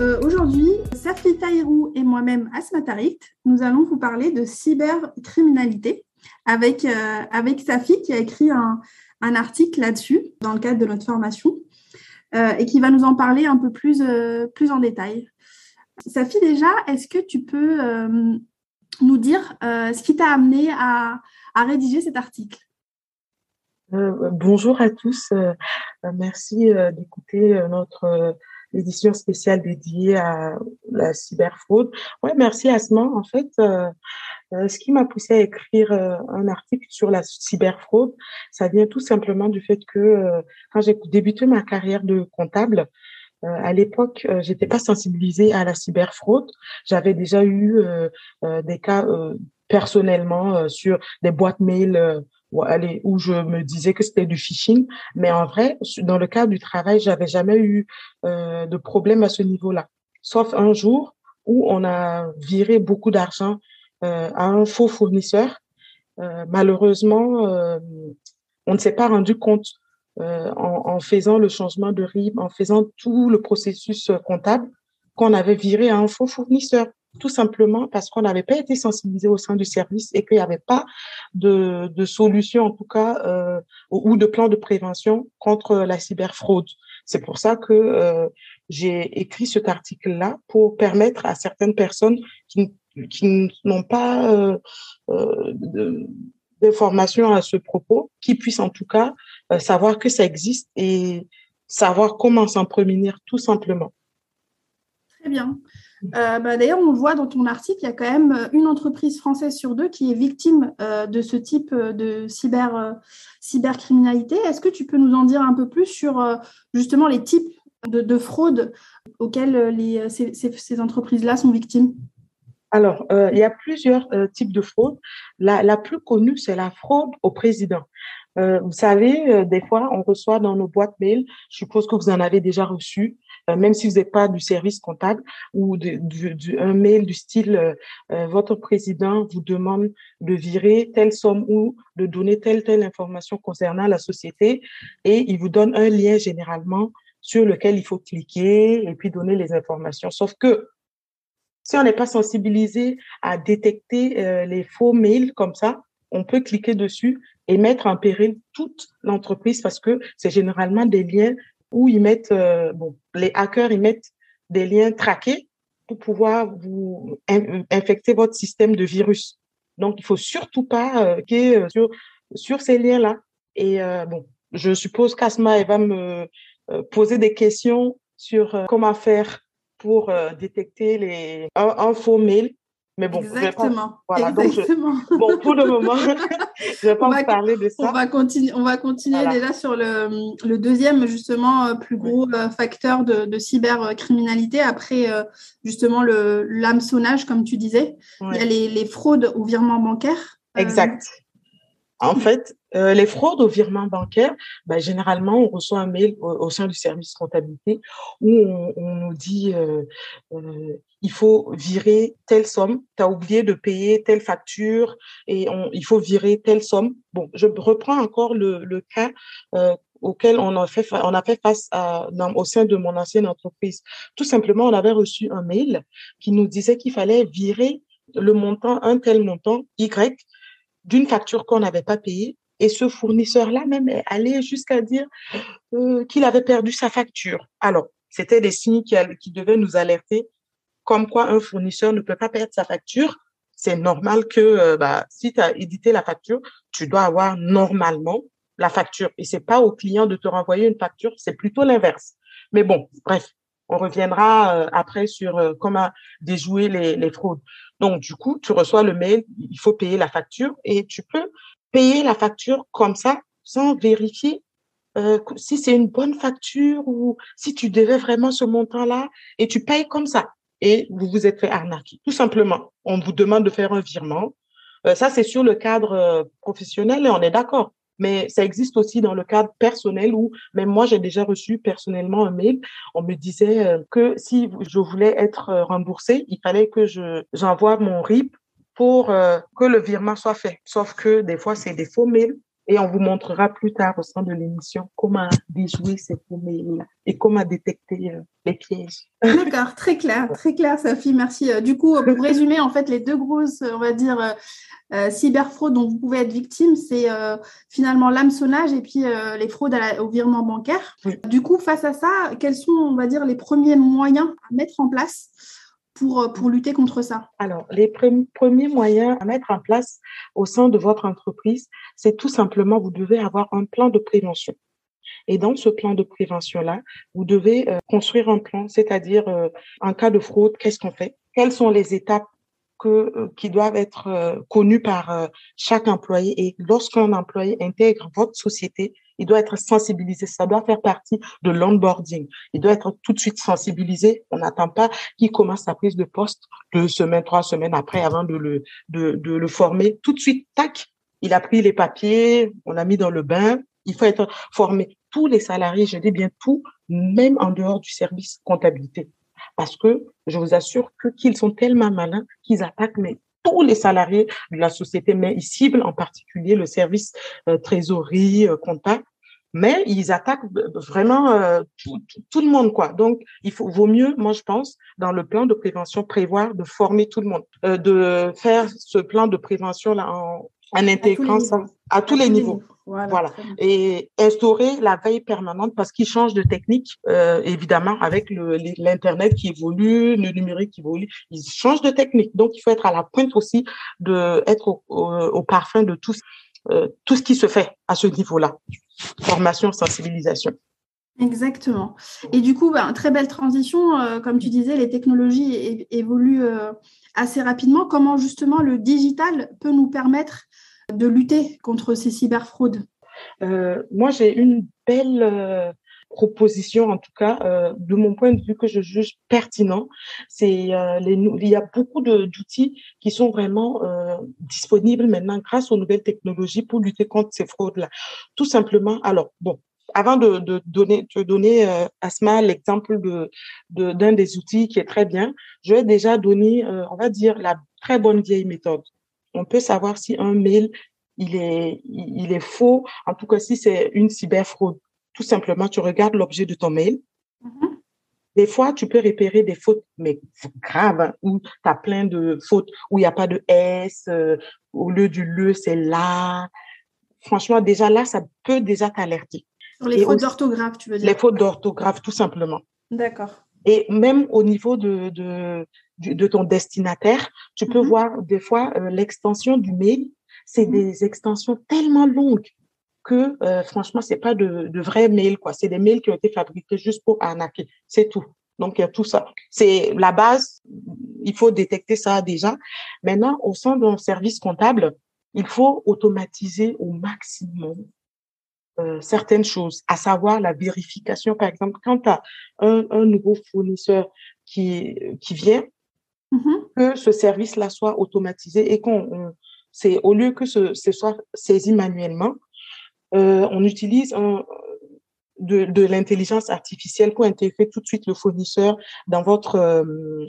Euh, aujourd'hui, Safi Taïrou et moi-même, Asma Tarit, nous allons vous parler de cybercriminalité avec, euh, avec Safi qui a écrit un, article là-dessus dans le cadre de notre formation euh, et qui va nous en parler un peu plus, plus en détail. Safi, déjà, est-ce que tu peux nous dire ce qui t'a amené à, à, rédiger cet article? Bonjour à tous, merci d'écouter notre l'édition spéciale dédiée à la cyberfraude. Ouais, merci Asma. En fait, euh, euh, ce qui m'a poussé à écrire euh, un article sur la cyberfraude, ça vient tout simplement du fait que quand j'ai débuté ma carrière de comptable, à l'époque, j'étais pas sensibilisée à la cyberfraude. J'avais déjà eu des cas personnellement sur des boîtes mail aller où je me disais que c'était du phishing. Mais en vrai, dans le cadre du travail, j'avais jamais eu euh, de problème à ce niveau-là. Sauf un jour où on a viré beaucoup d'argent euh, à un faux fournisseur. Euh, malheureusement, euh, on ne s'est pas rendu compte euh, en, en, faisant le changement de RIB, en faisant tout le processus comptable, qu'on avait viré à un faux fournisseur tout simplement parce qu'on n'avait pas été sensibilisé au sein du service et qu'il n'y avait pas de, de, solution, en tout cas, euh, ou de plan de prévention contre la cyberfraude. C'est pour ça que euh, j'ai écrit cet article-là pour permettre à certaines personnes qui, qui n'ont pas euh, euh d'informations à ce propos, qui puissent en tout cas savoir que ça existe et savoir comment s'en prémunir tout simplement. Très bien. Euh, bah, d'ailleurs, on voit dans ton article, il y a quand même euh, une entreprise française sur deux qui est victime euh, de ce type de cyber, cybercriminalité. Est-ce que tu peux nous en dire un peu plus sur justement les types de, de fraudes auxquelles les, ces, entreprises-là sont victimes? Alors, il y a plusieurs types de fraudes. La, la plus connue, c'est la fraude au président. vous savez, des fois, on reçoit dans nos boîtes mail, je suppose que vous en avez déjà reçu, même si vous n'êtes pas du service comptable ou de, un mail du style euh, euh, votre président vous demande de virer telle somme ou de donner telle telle information concernant la société et il vous donne un lien généralement sur lequel il faut cliquer et puis donner les informations. Sauf que si on n'est pas sensibilisé à détecter les faux mails comme ça, on peut cliquer dessus et mettre en péril toute l'entreprise parce que c'est généralement des liens où ils mettent, euh, bon, les hackers, ils mettent des liens traqués pour pouvoir vous infecter votre système de virus. Donc, il faut surtout pas euh, cliquer euh, sur, sur ces liens-là. Et euh, bon, je suppose qu'Asma, elle va me poser des questions sur comment faire pour détecter les, un, un faux mail mais bon, Exactement. voilà, Exactement. bon, pour le moment, je vais pas vous parler de ça. On va continuer, on va continuer déjà sur le, le, deuxième, justement, euh, plus gros euh, facteur de, de, cybercriminalité. Après, euh, justement, le l'hameçonnage, comme tu disais. Il y a les, les, fraudes au virement bancaire. Exact. En fait, euh, les fraudes au virement bancaire, bah, généralement, on reçoit un mail au, sein du service comptabilité où on, nous dit euh, euh, il faut virer telle somme, tu as oublié de payer telle facture et on, il faut virer telle somme. Bon, je reprends encore le, le cas euh, auquel on a fait, on a fait face à, au sein de mon ancienne entreprise. Tout simplement, on avait reçu un mail qui nous disait qu'il fallait virer le montant, un tel montant Y d'une facture qu'on n'avait pas payée. Et ce fournisseur-là même est allé jusqu'à dire euh, qu'il avait perdu sa facture. Alors, c'était des signes qui, qui devaient nous alerter, comme quoi un fournisseur ne peut pas perdre sa facture. C'est normal que euh, bah, si tu as édité la facture, tu dois avoir normalement la facture. Et c'est pas au client de te renvoyer une facture, c'est plutôt l'inverse. Mais bon, bref, on reviendra euh, après sur euh, comment déjouer les, fraudes. Donc, du coup, tu reçois le mail, il faut payer la facture et tu peux payer la facture comme ça sans vérifier euh, si c'est une bonne facture ou si tu devais vraiment ce montant-là et tu payes comme ça et vous vous êtes fait arnaquer. Tout simplement, on vous demande de faire un virement. Ça, c'est sur le cadre professionnel et on est d'accord. Mais ça existe aussi dans le cadre personnel où même moi, j'ai déjà reçu personnellement un mail. On me disait euh, que si je voulais être euh, remboursée, il fallait que je j'envoie mon RIP pour euh, que le virement soit fait. Sauf que des fois, c'est des faux mails Et on vous montrera plus tard au sein de l'émission comment déjouer ces mails-là et comment détecter euh, les pièges. D'accord, très clair, très clair, Sophie, merci. Euh, du coup, pour résumer, en fait, les deux grosses, on va dire, euh, cyberfraudes dont vous pouvez être victime, c'est finalement l'hameçonnage et puis les fraudes au virement bancaire. Du coup, face à ça, quels sont, on va dire, les premiers moyens à mettre en place pour, euh, pour lutter contre ça. Alors, les premiers moyens à mettre en place au sein de votre entreprise, c'est tout simplement, vous devez avoir un plan de prévention. Et dans ce plan de prévention-là, vous devez euh, construire un plan, c'est-à-dire euh, en cas de fraude, qu'est-ce qu'on fait? Quelles sont les étapes que, qui doivent être connues par chaque employé? Et lorsqu'un employé intègre votre société, il doit être sensibilisé. Ça doit faire partie de l'onboarding. Il doit être tout de suite sensibilisé. On n'attend pas qu'il commence sa prise de poste deux semaines, trois semaines après avant de le, de, le former. Tout de suite, tac, il a pris les papiers, on l'a mis dans le bain. Il faut être formé. Tous les salariés, je dis bien tout, même en dehors du service comptabilité. Parce que je vous assure qu'ils sont tellement malins qu'ils attaquent mais tous les salariés de la société, mais ils ciblent en particulier le service euh, trésorerie, euh, mais ils attaquent vraiment euh, tout, le monde quoi. Donc il faut vaut mieux, moi je pense, dans le plan de prévention prévoir de former tout le monde, euh, de faire ce plan de prévention là en, en intégrant ça à tous, les, niveaux. Voilà. Et instaurer la veille permanente parce qu'ils changent de technique, euh, évidemment, avec l'Internet qui évolue, le numérique qui évolue. Ils changent de technique. Donc, il faut être à la pointe aussi, de être au, au, parfum de tout, euh, tout ce qui se fait à ce niveau-là formation, sensibilisation. Exactement. Et du coup, bah, très belle transition. Euh, comme tu disais, les technologies évoluent assez rapidement. Comment justement le digital peut nous permettre de lutter contre ces cyberfraudes euh, Moi, j'ai une belle proposition, en tout cas, euh, de mon point de vue, que je juge pertinent. C'est euh, il y a beaucoup d'outils qui sont vraiment euh, disponibles maintenant grâce aux nouvelles technologies pour lutter contre ces fraudes-là. Tout simplement. Alors, bon, avant de, de donner, euh, Asma, l'exemple de, d'un des outils qui est très bien, je vais déjà donner, euh, on va dire, la très bonne vieille méthode. On peut savoir si un mail, il est, il est faux, en tout cas si c'est une cyberfraude. Tout simplement, tu regardes l'objet de ton mail. Mm-hmm. Des fois, tu peux repérer des fautes, mais graves, hein, où tu as plein de fautes, où il n'y a pas de S, euh, au lieu du le, c'est là. Franchement, déjà là, ça peut déjà t'alerter. Sur les fautes d'orthographe, tu veux dire Les fautes d'orthographe, tout simplement. D'accord. Et même au niveau de, de, de ton destinataire, tu peux mm-hmm. voir des fois euh, l'extension du mail, c'est mm-hmm. des extensions tellement longues que euh, franchement, c'est pas de, de vrais mails, quoi. C'est des mails qui ont été fabriqués juste pour arnaquer. C'est tout. Donc, il y a tout ça. C'est la base. Il faut détecter ça déjà. Maintenant, au sein d'un service comptable, il faut automatiser au maximum euh, certaines choses, à savoir la vérification. Par exemple, quand tu as un, un, nouveau fournisseur qui, qui vient, mm-hmm. que ce service-là soit automatisé et qu'on, c'est au lieu que ce, ce soit saisi manuellement, euh, on utilise de, de l'intelligence artificielle pour intégrer tout de suite le fournisseur dans votre euh,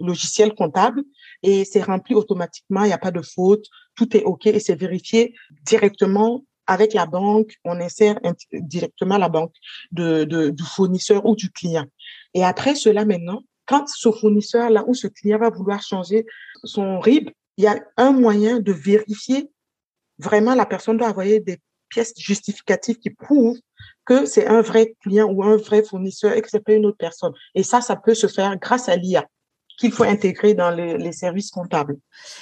logiciel comptable et c'est rempli automatiquement, il n'y a pas de faute, tout est OK et c'est vérifié directement avec la banque, on insère directement la banque de, de, du fournisseur ou du client. Et après cela maintenant, quand ce fournisseur-là ou ce client va vouloir changer son RIB, il y a un moyen de vérifier vraiment la personne doit envoyer des pièces justificatives qui prouvent que c'est un vrai client ou un vrai fournisseur et que c'est pas une autre personne. Et ça, ça peut se faire grâce à l'IA qu'il faut intégrer dans les, services comptables.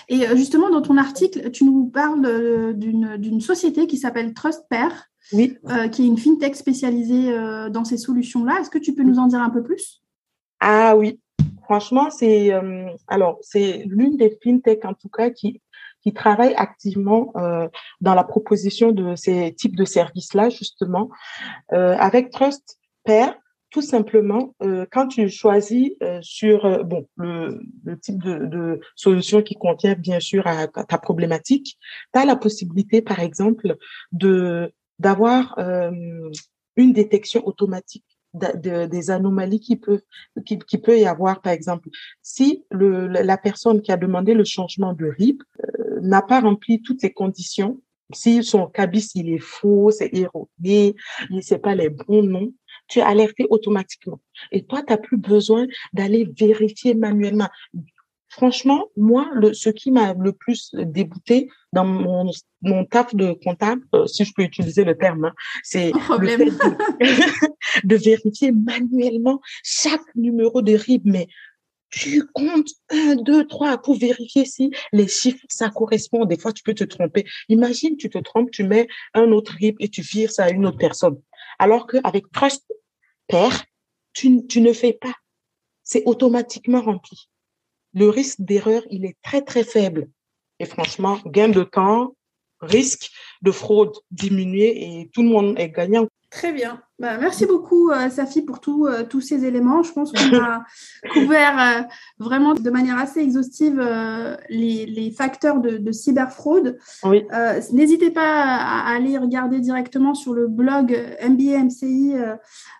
Et euh, justement, dans ton article, tu nous parles euh, d'une société qui s'appelle TrustPair, oui. Euh, qui est une fintech spécialisée dans ces solutions-là. Est-ce que tu peux nous en dire un peu plus? Ah oui, franchement, c'est alors c'est l'une des fintech en tout cas qui qui travaillent activement euh, dans la proposition de ces types de services-là, justement. Euh, avec Trust Pair, tout simplement, euh, quand tu choisis euh, sur euh, bon le, le type de, de, solution qui contient bien sûr à, ta problématique, tu as la possibilité, par exemple, de d'avoir une détection automatique de, des anomalies qui peuvent qui, qui, peut y avoir par exemple si le, la personne qui a demandé le changement de RIB n'a pas rempli toutes les conditions Si son cabis, il est faux, c'est erroné, il ne sait pas les bons noms, tu es alerté automatiquement. Et toi, tu n'as plus besoin d'aller vérifier manuellement. Franchement, moi, le, ce qui m'a le plus dégoûté dans mon, mon taf de comptable, euh, si je peux utiliser le terme, hein, c'est le fait de, de, vérifier manuellement chaque numéro de RIB. Mais tu comptes un, deux, trois pour vérifier si les chiffres, ça correspond. Des fois, tu peux te tromper. Imagine, tu te trompes, tu mets un autre RIB et tu vires ça à une autre personne. Alors qu'avec Trust Pair, tu, tu ne fais pas. C'est automatiquement rempli le risque d'erreur, il est très, très faible. Et franchement, gain de temps, risque de fraude diminué et tout le monde est gagnant. Très bien. Bah, merci beaucoup, euh, Safi, pour tout, euh, tous ces éléments. Je pense qu'on a couvert euh, vraiment de manière assez exhaustive les, les, facteurs de, de cyberfraude. Oui. N'hésitez pas à, aller regarder directement sur le blog MBA MCI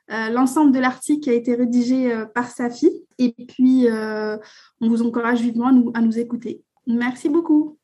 l'ensemble de l'article qui a été rédigé par Safi. Et puis, on vous encourage vivement à nous, à nous écouter. Merci beaucoup.